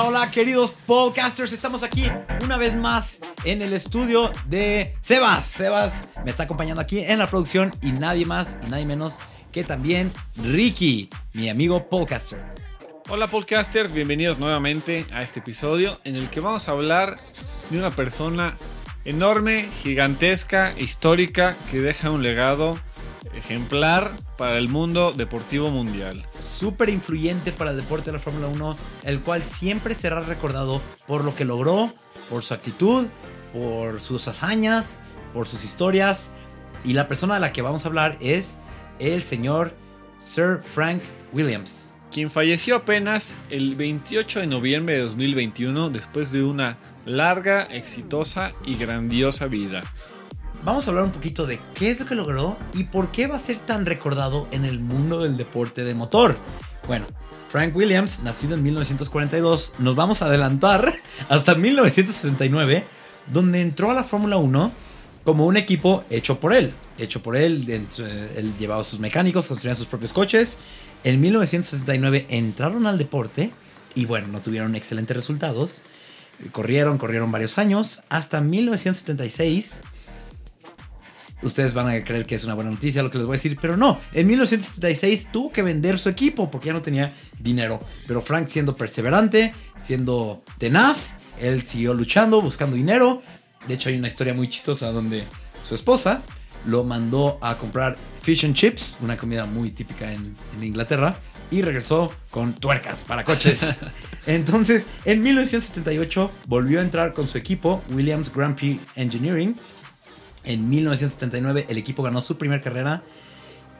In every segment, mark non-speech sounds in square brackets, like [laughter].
Hola, queridos podcasters. Estamos aquí una vez más en el estudio de Sebas. Sebas me está acompañando aquí en la producción y nadie más y nadie menos que también Ricky, mi amigo podcaster. Hola podcasters, bienvenidos nuevamente a este episodio en el que vamos a hablar de una persona enorme, gigantesca, histórica, que deja un legado ejemplar para el mundo deportivo mundial. Súper influyente para el deporte de la Fórmula 1, el cual siempre será recordado por lo que logró, por su actitud, por sus hazañas, por sus historias. Y la persona de la que vamos a hablar es el señor Sir Frank Williams. Quien falleció apenas el 28 de noviembre de 2021 después de una larga, exitosa y grandiosa vida. Vamos a hablar un poquito de qué es lo que logró y por qué va a ser tan recordado en el mundo del deporte de motor. Bueno, Frank Williams, nacido en 1942, nos vamos a adelantar [laughs] hasta 1969, donde entró a la Fórmula 1 como un equipo hecho por él. Hecho por él, él llevaba sus mecánicos, construían sus propios coches. En 1969 entraron al deporte y bueno, no tuvieron excelentes resultados. Corrieron, corrieron varios años, hasta 1976 ustedes van a creer que es una buena noticia lo que les voy a decir, pero no. En 1976 tuvo que vender su equipo porque ya no tenía dinero. Pero Frank siendo perseverante, siendo tenaz, él siguió luchando, buscando dinero. De hecho hay una historia muy chistosa donde su esposa lo mandó a comprar fish and chips, una comida muy típica en, en Inglaterra, y regresó con tuercas para coches. [laughs] Entonces, en 1978 volvió a entrar con su equipo, Williams Grand Prix Engineering, en 1979 el equipo ganó su primera carrera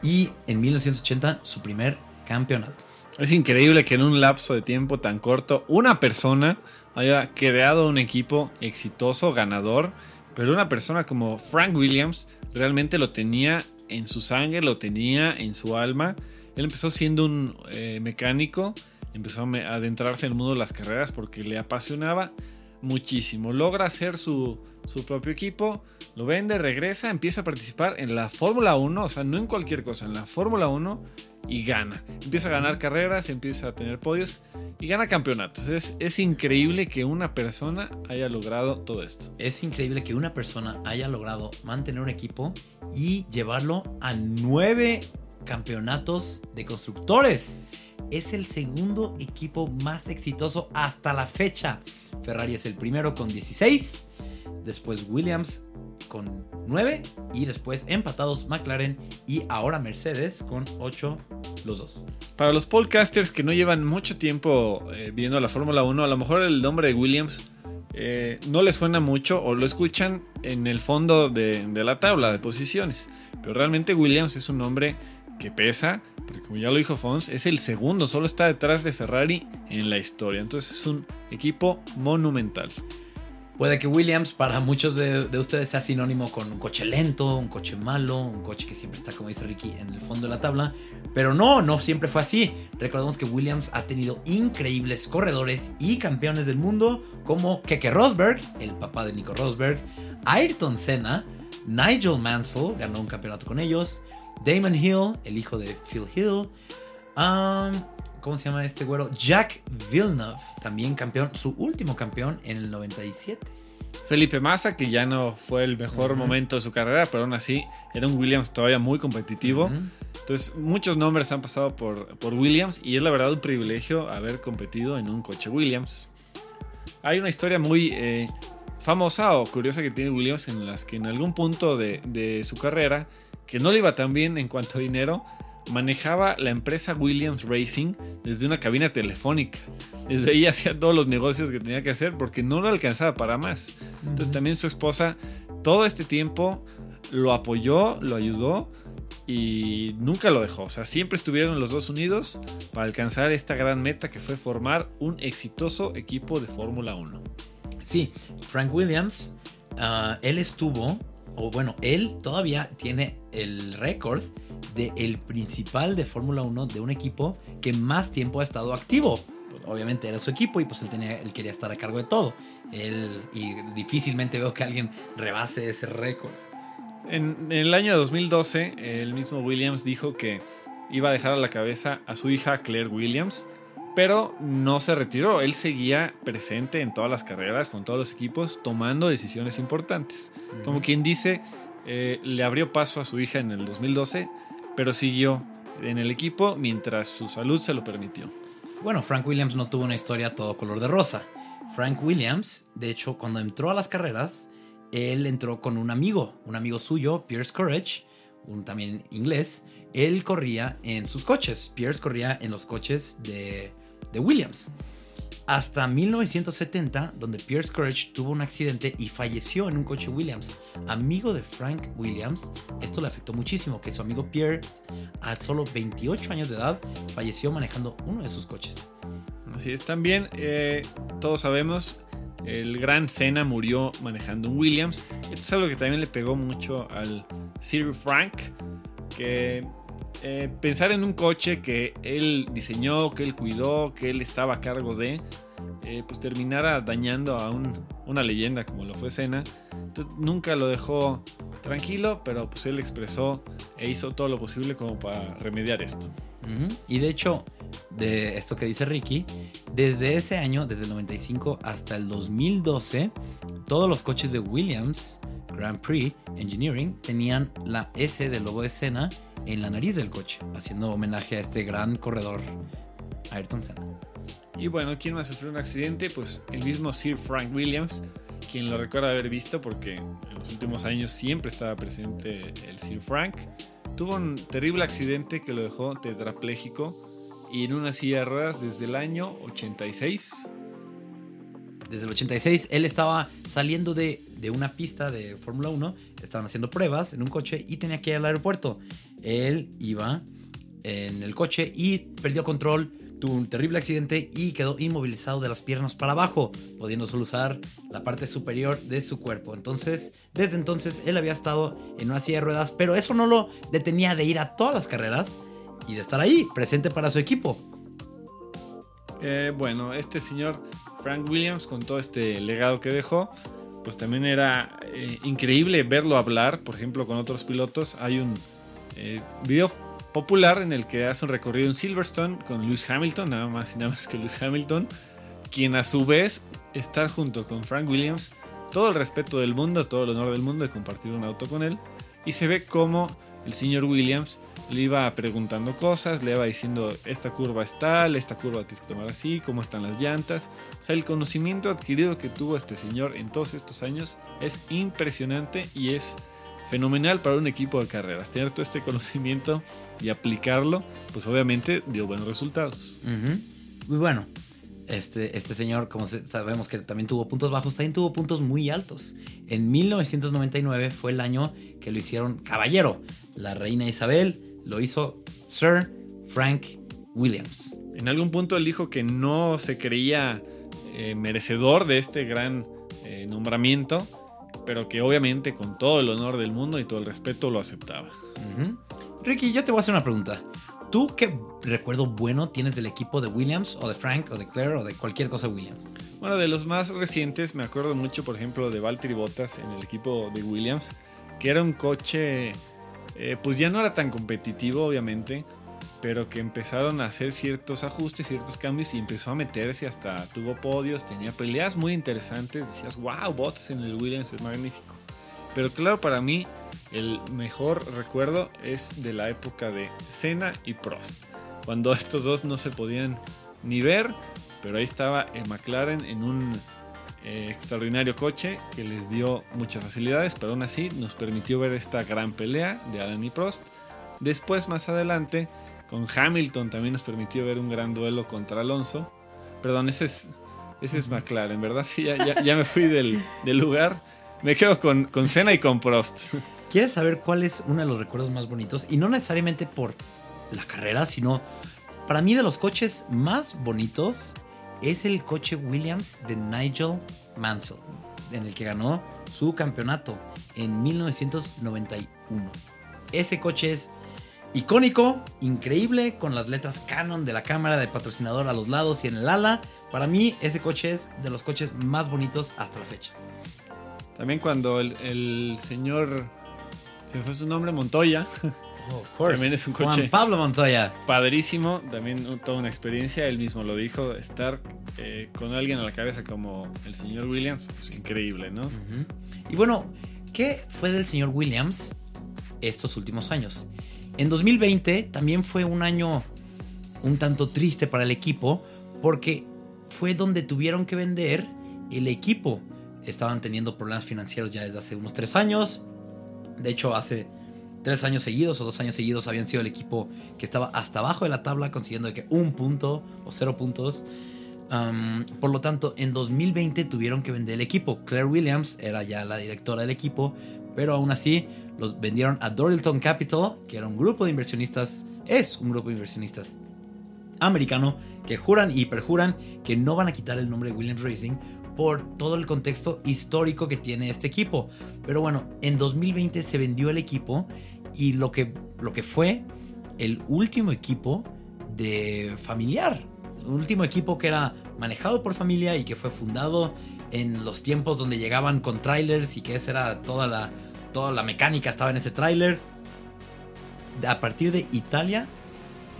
y en 1980 su primer campeonato. Es increíble que en un lapso de tiempo tan corto una persona haya creado un equipo exitoso, ganador, pero una persona como Frank Williams realmente lo tenía en su sangre, lo tenía en su alma. Él empezó siendo un eh, mecánico, empezó a adentrarse en el mundo de las carreras porque le apasionaba muchísimo. Logra hacer su, su propio equipo, lo vende, regresa, empieza a participar en la Fórmula 1, o sea, no en cualquier cosa, en la Fórmula 1 y gana. Empieza a ganar carreras, empieza a tener podios y gana campeonatos. Es, es increíble que una persona haya logrado todo esto. Es increíble que una persona haya logrado mantener un equipo y llevarlo a nueve campeonatos de constructores. Es el segundo equipo más exitoso hasta la fecha. Ferrari es el primero con 16 después Williams con 9 y después empatados McLaren y ahora Mercedes con 8 los dos. Para los podcasters que no llevan mucho tiempo eh, viendo la Fórmula 1, a lo mejor el nombre de Williams eh, no les suena mucho o lo escuchan en el fondo de, de, la tabla de posiciones. Pero realmente Williams es un nombre que pesa, porque como ya lo dijo Fons, es el segundo, solo está detrás de Ferrari en la historia. Entonces es un equipo monumental. Puede que Williams para muchos de, ustedes sea sinónimo con un coche lento, un coche malo, un coche que siempre está, como dice Ricky, en el fondo de la tabla. Pero no, no siempre fue así. Recordemos que Williams ha tenido increíbles corredores y campeones del mundo como Keke Rosberg, el papá de Nico Rosberg, Ayrton Senna, Nigel Mansell, ganó un campeonato con ellos, Damon Hill, el hijo de Phil Hill, um, ¿Cómo se llama este güero? Jack Villeneuve, también campeón, su último campeón en el 97. Felipe Massa, que ya no fue el mejor momento de su carrera, pero aún así era un Williams todavía muy competitivo. Entonces, muchos nombres han pasado por, por Williams y es la verdad un privilegio haber competido en un coche Williams. Hay una historia muy eh, famosa o curiosa que tiene Williams en las que en algún punto de, de su carrera, que no le iba tan bien en cuanto a dinero, manejaba la empresa Williams Racing desde una cabina telefónica. Desde ahí hacía todos los negocios que tenía que hacer porque no lo alcanzaba para más. Entonces también su esposa todo este tiempo lo apoyó, lo ayudó y nunca lo dejó. O sea, siempre estuvieron los dos unidos para alcanzar esta gran meta que fue formar un exitoso equipo de Fórmula 1. Sí, Frank Williams, ah, él estuvo, o bueno, él todavía tiene el récord de el principal de Fórmula 1 de un equipo que más tiempo ha estado activo. Obviamente era su equipo y pues él, tenía, él quería estar a cargo de todo. Él, y difícilmente veo que alguien rebase ese récord. En, el año 2012, el mismo Williams dijo que iba a dejar a la cabeza a su hija Claire Williams pero no se retiró. Él seguía presente en todas las carreras, con todos los equipos, tomando decisiones importantes. Como quien dice, eh, le abrió paso a su hija en el 2012, pero siguió en el equipo mientras su salud se lo permitió. Bueno, Frank Williams no tuvo una historia todo color de rosa. Frank Williams, de hecho, cuando entró a las carreras, él entró con un amigo, un amigo suyo, Pierce Courage, un también inglés. Él corría en sus coches. Pierce corría en los coches de, de Williams. Hasta 1970, donde Pierce Courage tuvo un accidente y falleció en un coche Williams. Amigo de Frank Williams, esto le afectó muchísimo, que su amigo Pierce, a solo 28 años de edad, falleció manejando uno de sus coches. Así es, también eh, todos sabemos, el gran Senna murió manejando un Williams. Esto es algo que también le pegó mucho al Sir Frank, que eh, pensar en un coche que él diseñó, que él cuidó, que él estaba a cargo de, eh, pues terminara dañando a una leyenda como lo fue Senna. Nunca lo dejó tranquilo, pero pues él expresó e hizo todo lo posible como para remediar esto. Y de hecho, de esto que dice Ricky, desde ese año, desde el 95 hasta el 2012, todos los coches de Williams Grand Prix Engineering tenían la S del logo de Senna en la nariz del coche, haciendo homenaje a este gran corredor Ayrton Senna. Y bueno, ¿quién más sufrió un accidente? Pues el mismo Sir Frank Williams, quien lo recuerda haber visto porque en los últimos años siempre estaba presente el Sir Frank. Tuvo un terrible accidente que lo dejó tetrapléjico y en una silla de ruedas desde el año 86. Desde el 86 él estaba saliendo de, de una pista de Fórmula 1, estaban haciendo pruebas en un coche y tenía que ir al aeropuerto él iba en el coche y perdió control, tuvo un terrible accidente y quedó inmovilizado de las piernas para abajo, pudiendo solo usar la parte superior de su cuerpo. Entonces, desde entonces él había estado en una silla de ruedas, pero eso no lo detenía de ir a todas las carreras y de estar ahí, presente para su equipo. Eh, bueno, este señor Frank Williams, con todo este legado que dejó, pues también era eh, increíble verlo hablar, por ejemplo, con otros pilotos. Hay un eh, video popular en el que hace un recorrido en Silverstone con Lewis Hamilton, nada más y nada más que Lewis Hamilton, quien a su vez está junto con Frank Williams, todo el respeto del mundo, todo el honor del mundo de compartir un auto con él, y se ve como el señor Williams le iba preguntando cosas, le iba diciendo esta curva es tal, esta curva tienes que tomar así, cómo están las llantas. O sea, el conocimiento adquirido que tuvo este señor en todos estos años es impresionante y es fenomenal para un equipo de carreras. Tener todo este conocimiento y aplicarlo, pues obviamente dio buenos resultados. Muy bueno. Este, este señor, como sabemos que también tuvo puntos bajos, también tuvo puntos muy altos. En 1999 fue el año que lo hicieron caballero. La reina Isabel lo hizo Sir Frank Williams. En algún punto él dijo que no se creía eh, merecedor de este gran eh, nombramiento, pero que obviamente con todo el honor del mundo y todo el respeto lo aceptaba. Ricky, yo te voy a hacer una pregunta. ¿Tú qué recuerdo bueno tienes del equipo de Williams o de Frank o de Claire o de cualquier cosa Williams? Bueno, de los más recientes me acuerdo mucho, por ejemplo, de Valtteri Bottas en el equipo de Williams, que era un coche, eh, pues ya no era tan competitivo, obviamente, pero que empezaron a hacer ciertos ajustes, ciertos cambios y empezó a meterse hasta tuvo podios, tenía peleas muy interesantes, decías, wow, bots en el Williams es magnífico. Pero claro, para mí el mejor recuerdo es de la época de Senna y Prost, cuando [laughs] estos dos no se podían ni ver, pero ahí estaba el McLaren en un eh, extraordinario coche que les dio muchas facilidades, pero aún así nos permitió ver esta gran pelea de Alan y Prost. Después, más adelante, con Hamilton también nos permitió ver un gran duelo contra Alonso. Perdón, ese es, ese es McLaren, ¿verdad? Sí, ya, ya, me fui del, del, lugar. Me quedo con, con Senna y con Prost. ¿Quieres saber cuál es uno de los recuerdos más bonitos? Y no necesariamente por la carrera, sino para mí de los coches más bonitos es el coche Williams de Nigel Mansell, en el que ganó su campeonato en 1991. Ese coche es icónico, increíble, con las letras Canon de la cámara de patrocinador a los lados y en el ala. Para mí ese coche es de los coches más bonitos hasta la fecha. También cuando el, señor, se me fue su nombre, Montoya, Oh, of course. También es un Juan coche. Pablo Montoya. Padrísimo, también toda una experiencia, él mismo lo dijo, estar eh, con alguien a la cabeza como el señor Williams, pues increíble, ¿no? Y bueno, ¿qué fue del señor Williams estos últimos años? En 2020 también fue un año un tanto triste para el equipo porque fue donde tuvieron que vender el equipo. Estaban teniendo problemas financieros ya desde hace unos tres años. De hecho, hace tres años seguidos o dos años seguidos habían sido el equipo que estaba hasta abajo de la tabla consiguiendo que un punto o cero puntos. Por lo tanto, en 2020 tuvieron que vender el equipo. Claire Williams era ya la directora del equipo, pero aún así los vendieron a Dorilton Capital, que era un grupo de inversionistas, es un grupo de inversionistas americano que juran y perjuran que no van a quitar el nombre de Williams Racing por todo el contexto histórico que tiene este equipo. Pero bueno, en 2020 se vendió el equipo y lo que, lo que fue el último equipo de familiar. Último equipo que era manejado por familia y que fue fundado en los tiempos donde llegaban con trailers y que esa era toda la, toda la mecánica estaba en ese trailer. A partir de Italia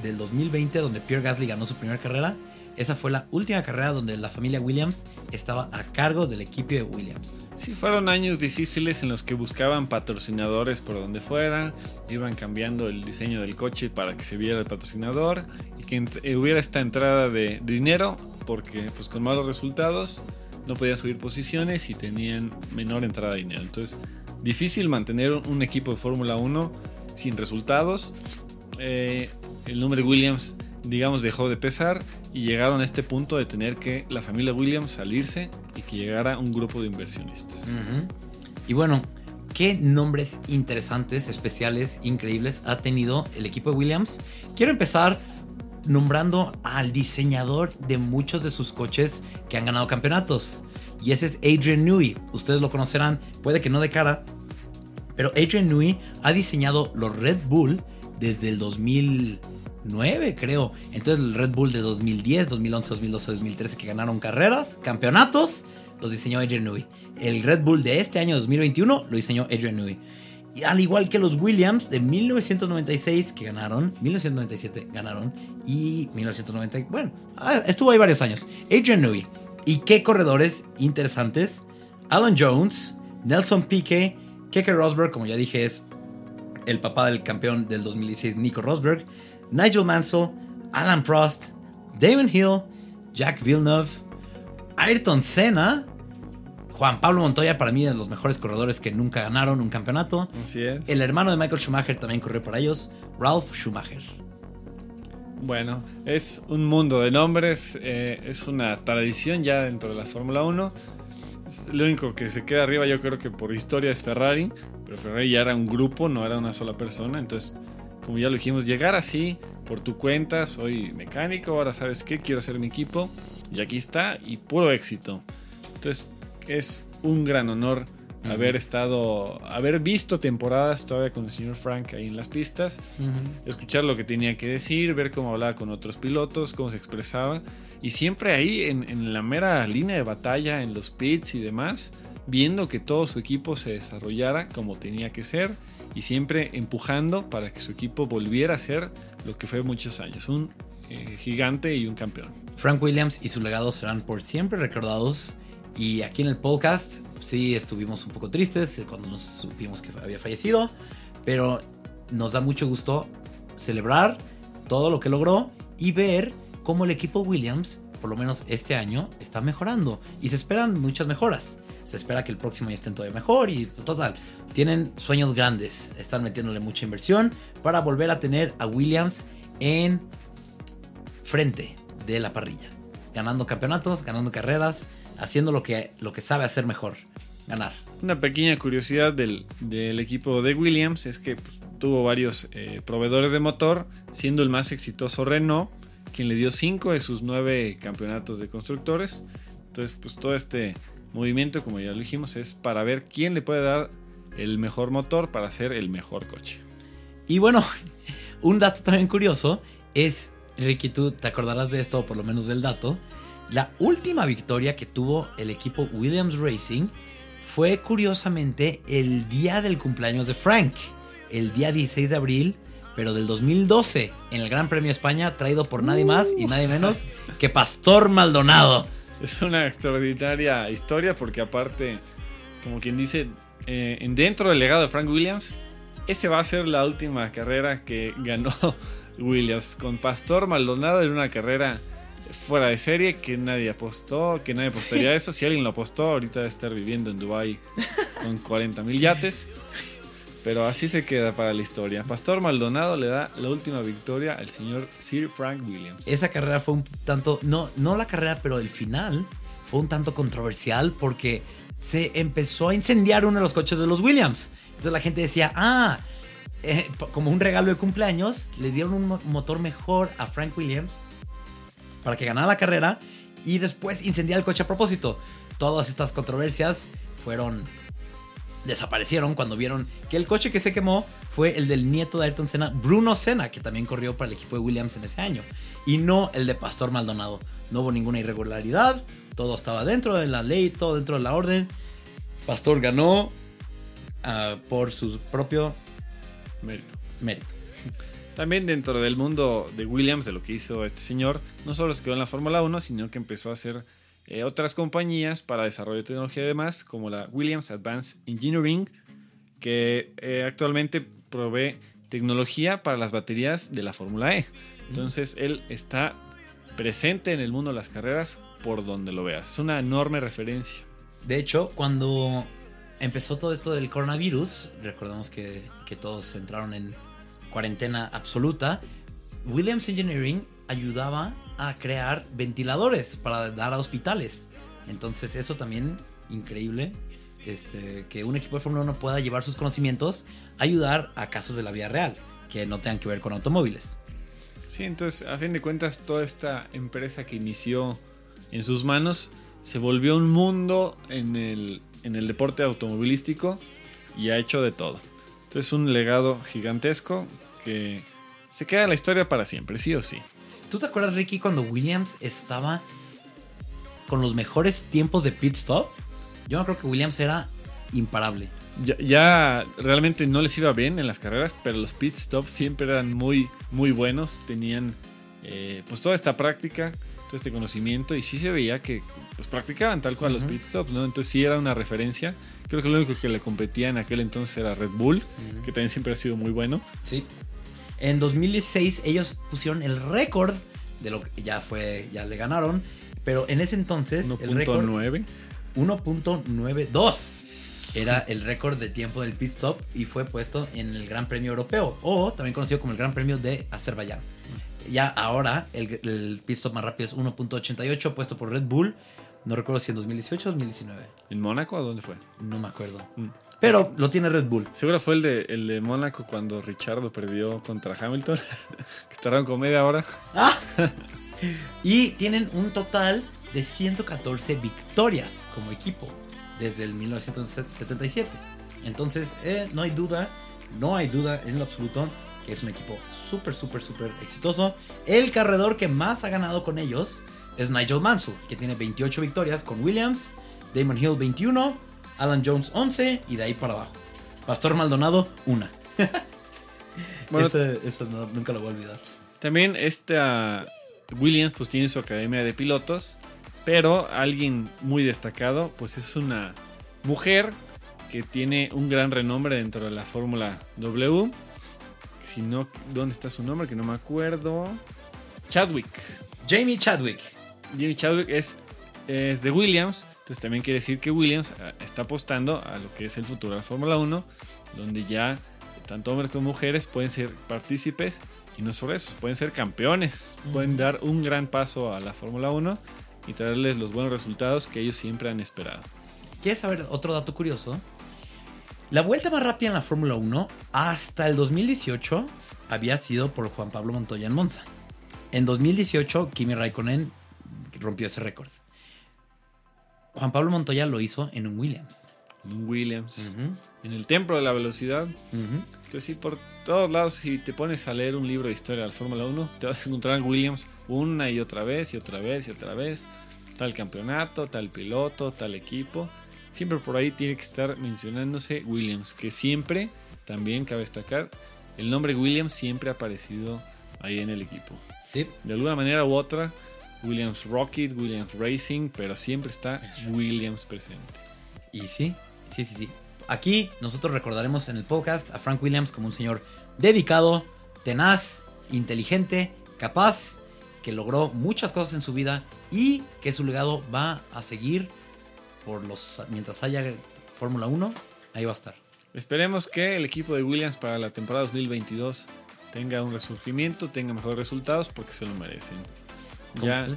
del 2020, donde Pierre Gasly ganó su primera carrera, esa fue la última carrera donde la familia Williams estaba a cargo del equipo de Williams. Sí, fueron años difíciles en los que buscaban patrocinadores por donde fuera, iban cambiando el diseño del coche para que se viera el patrocinador y que eh, hubiera esta entrada de dinero, porque pues con malos resultados no podían subir posiciones y tenían menor entrada de dinero. Entonces, difícil mantener un equipo de Fórmula 1 sin resultados. Eh, el nombre Williams, digamos, dejó de pesar y llegaron a este punto de tener que la familia Williams salirse y que llegara un grupo de inversionistas. Ujú. Y bueno, ¿qué nombres interesantes, especiales, increíbles ha tenido el equipo de Williams? Quiero empezar nombrando al diseñador de muchos de sus coches que han ganado campeonatos. Y ese es Adrian Newey. Ustedes lo conocerán, puede que no de cara, pero Adrian Newey ha diseñado los Red Bull desde el 2009, creo. Entonces el Red Bull de 2010, 2011, 2012, 2013 que ganaron carreras, campeonatos, los diseñó Adrian Newey. El Red Bull de este año 2021 lo diseñó Adrian Newey. Y al igual que los Williams de 1996 que ganaron, 1997 ganaron y 1990, bueno, ah, estuvo ahí varios años. Adrian Newey. ¿Y qué corredores interesantes? Alan Jones, Nelson Piquet, Keke Rosberg, como ya dije, es el papá del campeón del 2016, Nico Rosberg, Nigel Mansell, Alan Prost, Damon Hill, Jack Villeneuve, Ayrton Senna, Juan Pablo Montoya, para mí de los mejores corredores que nunca ganaron un campeonato. Así es. El hermano de Michael Schumacher también corrió para ellos, Ralph Schumacher. Bueno, es un mundo de nombres, eh, es una tradición ya dentro de la Fórmula 1. Es Lo único que se queda arriba yo creo que por historia es Ferrari, pero Ferrari ya era un grupo, no era una sola persona, entonces como ya lo dijimos, llegar así por tu cuenta, soy mecánico, ahora sabes qué, quiero hacer mi equipo, y aquí está, y puro éxito. Entonces es un gran honor haber estado, haber visto temporadas todavía con el señor Frank ahí en las pistas escuchar lo que tenía que decir, ver cómo hablaba con otros pilotos, cómo se expresaba. Y siempre ahí en, en la mera línea de batalla, en los pits y demás, viendo que todo su equipo se desarrollara como tenía que ser y siempre empujando para que su equipo volviera a ser lo que fue muchos años, un eh, gigante y un campeón. Frank Williams y su legado serán por siempre recordados. Y aquí en el podcast sí estuvimos un poco tristes cuando nos supimos que había fallecido, pero nos da mucho gusto celebrar todo lo que logró y ver cómo el equipo Williams, por lo menos este año, está mejorando. Y se esperan muchas mejoras. Se espera que el próximo ya estén todavía mejor y total, tienen sueños grandes. Están metiéndole mucha inversión para volver a tener a Williams en frente de la parrilla. Ganando campeonatos, ganando carreras, haciendo lo que, lo que sabe hacer mejor. Ganar. Una pequeña curiosidad del, del equipo de Williams es que pues, tuvo varios eh, proveedores de motor, siendo el más exitoso Renault, quien le dio 5 de sus 9 campeonatos de constructores. Entonces, pues todo este movimiento, como ya lo dijimos, es para ver quién le puede dar el mejor motor para hacer el mejor coche. Y bueno, [laughs] un dato también curioso es, Ricky, tú te acordarás de esto, o por lo menos del dato. La última victoria que tuvo el equipo Williams Racing fue curiosamente el día del cumpleaños de Frank. El día 16 de abril pero del 2012 en el Gran Premio de España, traído por nadie más y nadie menos que Pastor Maldonado. Es una extraordinaria historia porque aparte, como quien dice, eh, en dentro del legado de Frank Williams, ese va a ser la última carrera que ganó [laughs] Williams. Con Pastor Maldonado en una carrera fuera de serie que nadie apostó, que nadie apostaría eso. Si alguien lo apostó, ahorita debe estar viviendo en Dubai con 40 mil yates. Pero así se queda para la historia. Pastor Maldonado le da la última victoria al señor Sir Frank Williams. Esa carrera fue un tanto, no, no la carrera, pero el final fue un tanto controversial porque se empezó a incendiar uno de los coches de los Williams. Entonces la gente decía, ah, eh, como un regalo de cumpleaños, le dieron un motor mejor a Frank Williams para que ganara la carrera y después incendiar el coche a propósito. Todas estas controversias fueron desaparecieron cuando vieron que el coche que se quemó fue el del nieto de Ayrton Senna, Bruno Senna, que también corrió para el equipo de Williams en ese año, y no el de Pastor Maldonado. No hubo ninguna irregularidad, todo estaba dentro de la ley, todo dentro de la orden. Pastor ganó uh, por su propio mérito. mérito. También dentro del mundo de Williams, de lo que hizo este señor, no solo se quedó en la Fórmula 1, sino que empezó a hacer eh, otras compañías para desarrollo de tecnología y demás, como la Williams Advanced Engineering, que eh, actualmente provee tecnología para las baterías de la Fórmula E. Entonces él está presente en el mundo de las carreras por donde lo veas. Es una enorme referencia. De hecho, cuando empezó todo esto del coronavirus, recordemos que, que todos entraron en cuarentena absoluta, Williams Engineering ayudaba a crear ventiladores para dar a hospitales. Entonces eso también increíble. Este, que un equipo de Fórmula 1 pueda llevar sus conocimientos a ayudar a casos de la vida real, que no tengan que ver con automóviles. Sí, entonces a fin de cuentas toda esta empresa que inició en sus manos se volvió un mundo en el, en el deporte automovilístico y ha hecho de todo. Entonces es un legado gigantesco que se queda en la historia para siempre, sí o sí. ¿Tú te acuerdas, Ricky, cuando Williams estaba con los mejores tiempos de pit stop? Yo no creo que Williams era imparable. Ya, realmente no les iba bien en las carreras, pero los pit stops siempre eran muy, muy buenos. Tenían eh, pues toda esta práctica, todo este conocimiento y sí se veía que pues, practicaban tal cual los pit stops, ¿no? Entonces sí era una referencia. Creo que lo único que le competía en aquel entonces era Red Bull, que también siempre ha sido muy bueno. Sí. En 2016 ellos pusieron el récord de lo que ya fue, ya le ganaron, pero en ese entonces el récord 1.92 era el récord de tiempo del pit stop y fue puesto en el Gran Premio Europeo o también conocido como el Gran Premio de Azerbaiyán. Ya ahora el, el pit stop más rápido es 1.88 puesto por Red Bull. No recuerdo si en 2018 o 2019. ¿En Mónaco o dónde fue? No me acuerdo. Mm. Pero lo tiene Red Bull. Seguro fue el de, el de Mónaco cuando Richardo perdió contra Hamilton. [laughs] que tardaron como media hora. Ah. y tienen un total de 114 victorias como equipo desde el 1977. Entonces, eh, no hay duda, no hay duda en lo absoluto que es un equipo súper, súper, súper exitoso. El corredor que más ha ganado con ellos es Nigel Mansell, que tiene 28 victorias con Williams, Damon Hill 21, Alan Jones 11 y de ahí para abajo. Pastor Maldonado, una. [laughs] bueno, nunca lo voy a olvidar. También esta Williams pues tiene su academia de pilotos, pero alguien muy destacado pues es una mujer que tiene un gran renombre dentro de la Fórmula W. Si no, ¿dónde está su nombre? Que no me acuerdo. Chadwick. Jamie Chadwick. Jamie Chadwick es, es de Williams, entonces también quiere decir que Williams ah, está apostando a lo que es el futuro de la Fórmula 1, donde ya tanto hombres como mujeres pueden ser partícipes y no solo eso, pueden ser campeones, pueden dar un gran paso a la Fórmula 1 y traerles los buenos resultados que ellos siempre han esperado. ¿Quieres saber otro dato curioso? La vuelta más rápida en la Fórmula 1 hasta el 2018 había sido por Juan Pablo Montoya en Monza. En 2018 Kimi Raikkonen rompió ese récord. Juan Pablo Montoya lo hizo en un Williams. En un Williams. En el templo de la velocidad. Entonces, sí, por todos lados, si te pones a leer un libro de historia de la Fórmula 1, te vas a encontrar Williams una y otra vez y otra vez y otra vez. Tal campeonato, tal piloto, tal equipo. Siempre por ahí tiene que estar mencionándose Williams, que siempre, también cabe destacar, el nombre Williams siempre ha aparecido ahí en el equipo. Sí. De alguna manera u otra, Williams Rocket, Williams Racing, pero siempre está Williams presente. Y sí, sí, sí, sí. Aquí nosotros recordaremos en el podcast a Frank Williams como un señor dedicado, tenaz, inteligente, capaz, que logró muchas cosas en su vida y que su legado va a seguir por los mientras haya Fórmula 1, ahí va a estar. Esperemos que el equipo de Williams para la temporada 2022 tenga un resurgimiento, tenga mejores resultados porque se lo merecen. Ya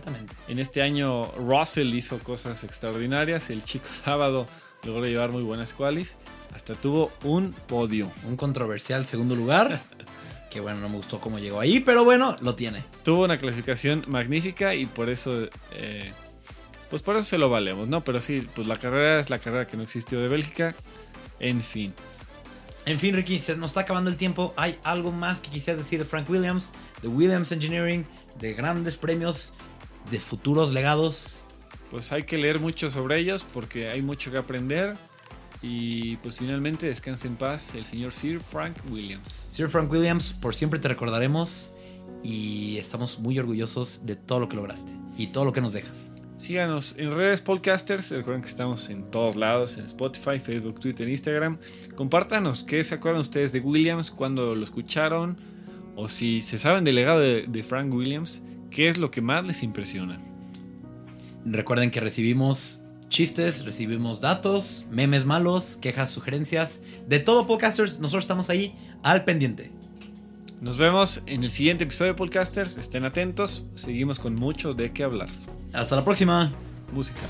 en este año Russell hizo cosas extraordinarias, el chico [laughs] sábado logró llevar muy buenas qualis, hasta tuvo un podio. Un controversial segundo lugar. [laughs] Que bueno, no me gustó cómo llegó ahí, pero bueno, lo tiene. Tuvo una clasificación magnífica y por eso, eh, pues por eso se lo valemos, ¿no? Pero sí, pues la carrera es la carrera que no existió de Bélgica. En fin. En fin, Ricky, se nos está acabando el tiempo. ¿Hay algo más que quisieras decir de Frank Williams, de Williams Engineering, de grandes premios, de futuros legados? Pues hay que leer mucho sobre ellos porque hay mucho que aprender. Y pues finalmente descanse en paz el señor Sir Frank Williams. Sir Frank Williams, por siempre te recordaremos y estamos muy orgullosos de todo lo que lograste y todo lo que nos dejas. Síganos en redes podcasters. Recuerden que estamos en todos lados: en Spotify, Facebook, Twitter, Instagram. Compártanos qué se acuerdan ustedes de Williams, cuando lo escucharon, o si se saben del legado de, de Frank Williams, qué es lo que más les impresiona. Recuerden que recibimos chistes, recibimos datos, memes malos, quejas, sugerencias, de todo podcasters, nosotros estamos ahí al pendiente. Nos vemos en el siguiente episodio de Podcasters. Estén atentos, seguimos con mucho de qué hablar. Hasta la próxima. Música.